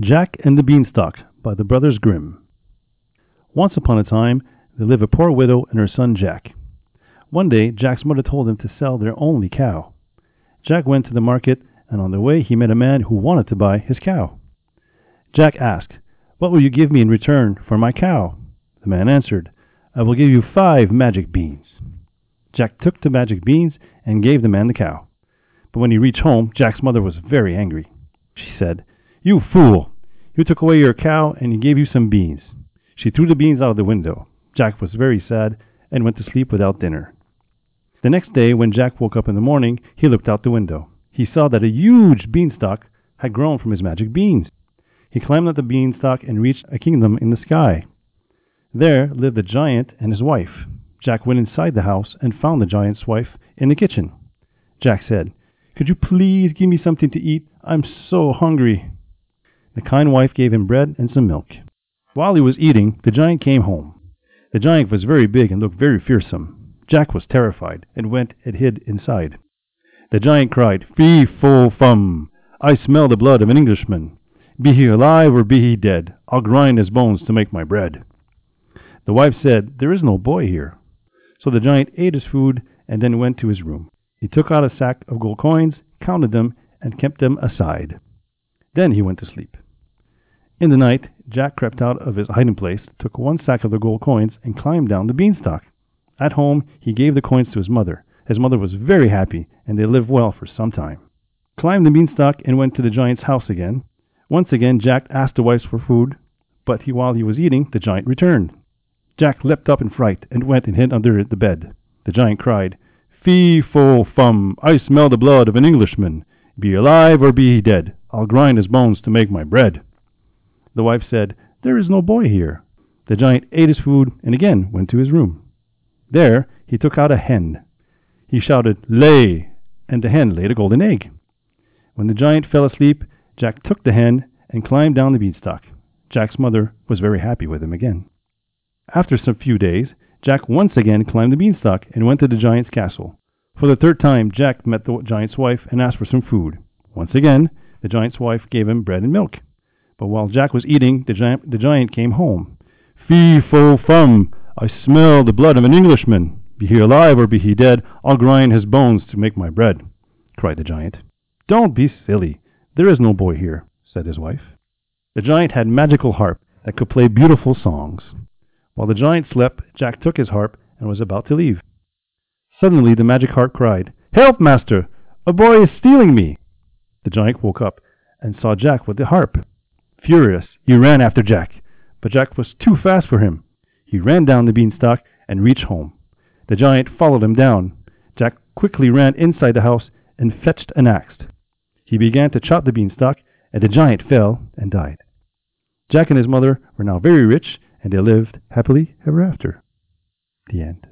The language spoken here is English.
Jack and the Beanstalk by the Brothers Grimm. Once upon a time there lived a poor widow and her son Jack. One day Jack's mother told him to sell their only cow. Jack went to the market, and on the way he met a man who wanted to buy his cow. Jack asked, What will you give me in return for my cow? The man answered, I will give you five magic beans. Jack took the magic beans and gave the man the cow. But when he reached home, Jack's mother was very angry. She said, you fool! You took away your cow, and he gave you some beans. She threw the beans out of the window. Jack was very sad and went to sleep without dinner. The next day, when Jack woke up in the morning, he looked out the window. He saw that a huge beanstalk had grown from his magic beans. He climbed up the beanstalk and reached a kingdom in the sky. There lived a giant and his wife. Jack went inside the house and found the giant's wife in the kitchen. Jack said, Could you please give me something to eat? I'm so hungry. The kind wife gave him bread and some milk. While he was eating, the giant came home. The giant was very big and looked very fearsome. Jack was terrified and went and hid inside. The giant cried, Fee, fo, fum! I smell the blood of an Englishman. Be he alive or be he dead, I'll grind his bones to make my bread. The wife said, There is no boy here. So the giant ate his food and then went to his room. He took out a sack of gold coins, counted them, and kept them aside. Then he went to sleep. In the night, Jack crept out of his hiding place, took one sack of the gold coins, and climbed down the beanstalk. At home, he gave the coins to his mother. His mother was very happy, and they lived well for some time. Climbed the beanstalk and went to the giant's house again. Once again, Jack asked the wife for food, but he, while he was eating, the giant returned. Jack leapt up in fright and went and hid under the bed. The giant cried, Fee, fo, fum! I smell the blood of an Englishman. Be alive or be he dead, I'll grind his bones to make my bread. The wife said, There is no boy here. The giant ate his food and again went to his room. There he took out a hen. He shouted, Lay! And the hen laid a golden egg. When the giant fell asleep, Jack took the hen and climbed down the beanstalk. Jack's mother was very happy with him again. After some few days, Jack once again climbed the beanstalk and went to the giant's castle. For the third time, Jack met the giant's wife and asked for some food. Once again, the giant's wife gave him bread and milk. But while Jack was eating, the giant, the giant came home. Fee, fo, fum! I smell the blood of an Englishman. Be he alive or be he dead, I'll grind his bones to make my bread, cried the giant. Don't be silly. There is no boy here, said his wife. The giant had magical harp that could play beautiful songs. While the giant slept, Jack took his harp and was about to leave. Suddenly the magic harp cried, Help, master! A boy is stealing me! The giant woke up and saw Jack with the harp. Furious, he ran after Jack, but Jack was too fast for him. He ran down the beanstalk and reached home. The giant followed him down. Jack quickly ran inside the house and fetched an axe. He began to chop the beanstalk, and the giant fell and died. Jack and his mother were now very rich, and they lived happily ever after. The end.